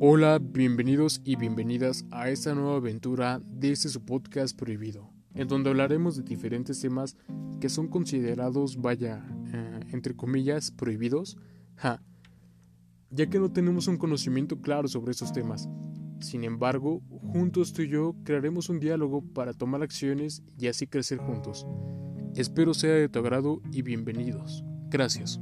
Hola, bienvenidos y bienvenidas a esta nueva aventura de este su podcast prohibido, en donde hablaremos de diferentes temas que son considerados, vaya, eh, entre comillas, prohibidos, ja, ya que no tenemos un conocimiento claro sobre estos temas. Sin embargo, juntos tú y yo crearemos un diálogo para tomar acciones y así crecer juntos. Espero sea de tu agrado y bienvenidos. Gracias.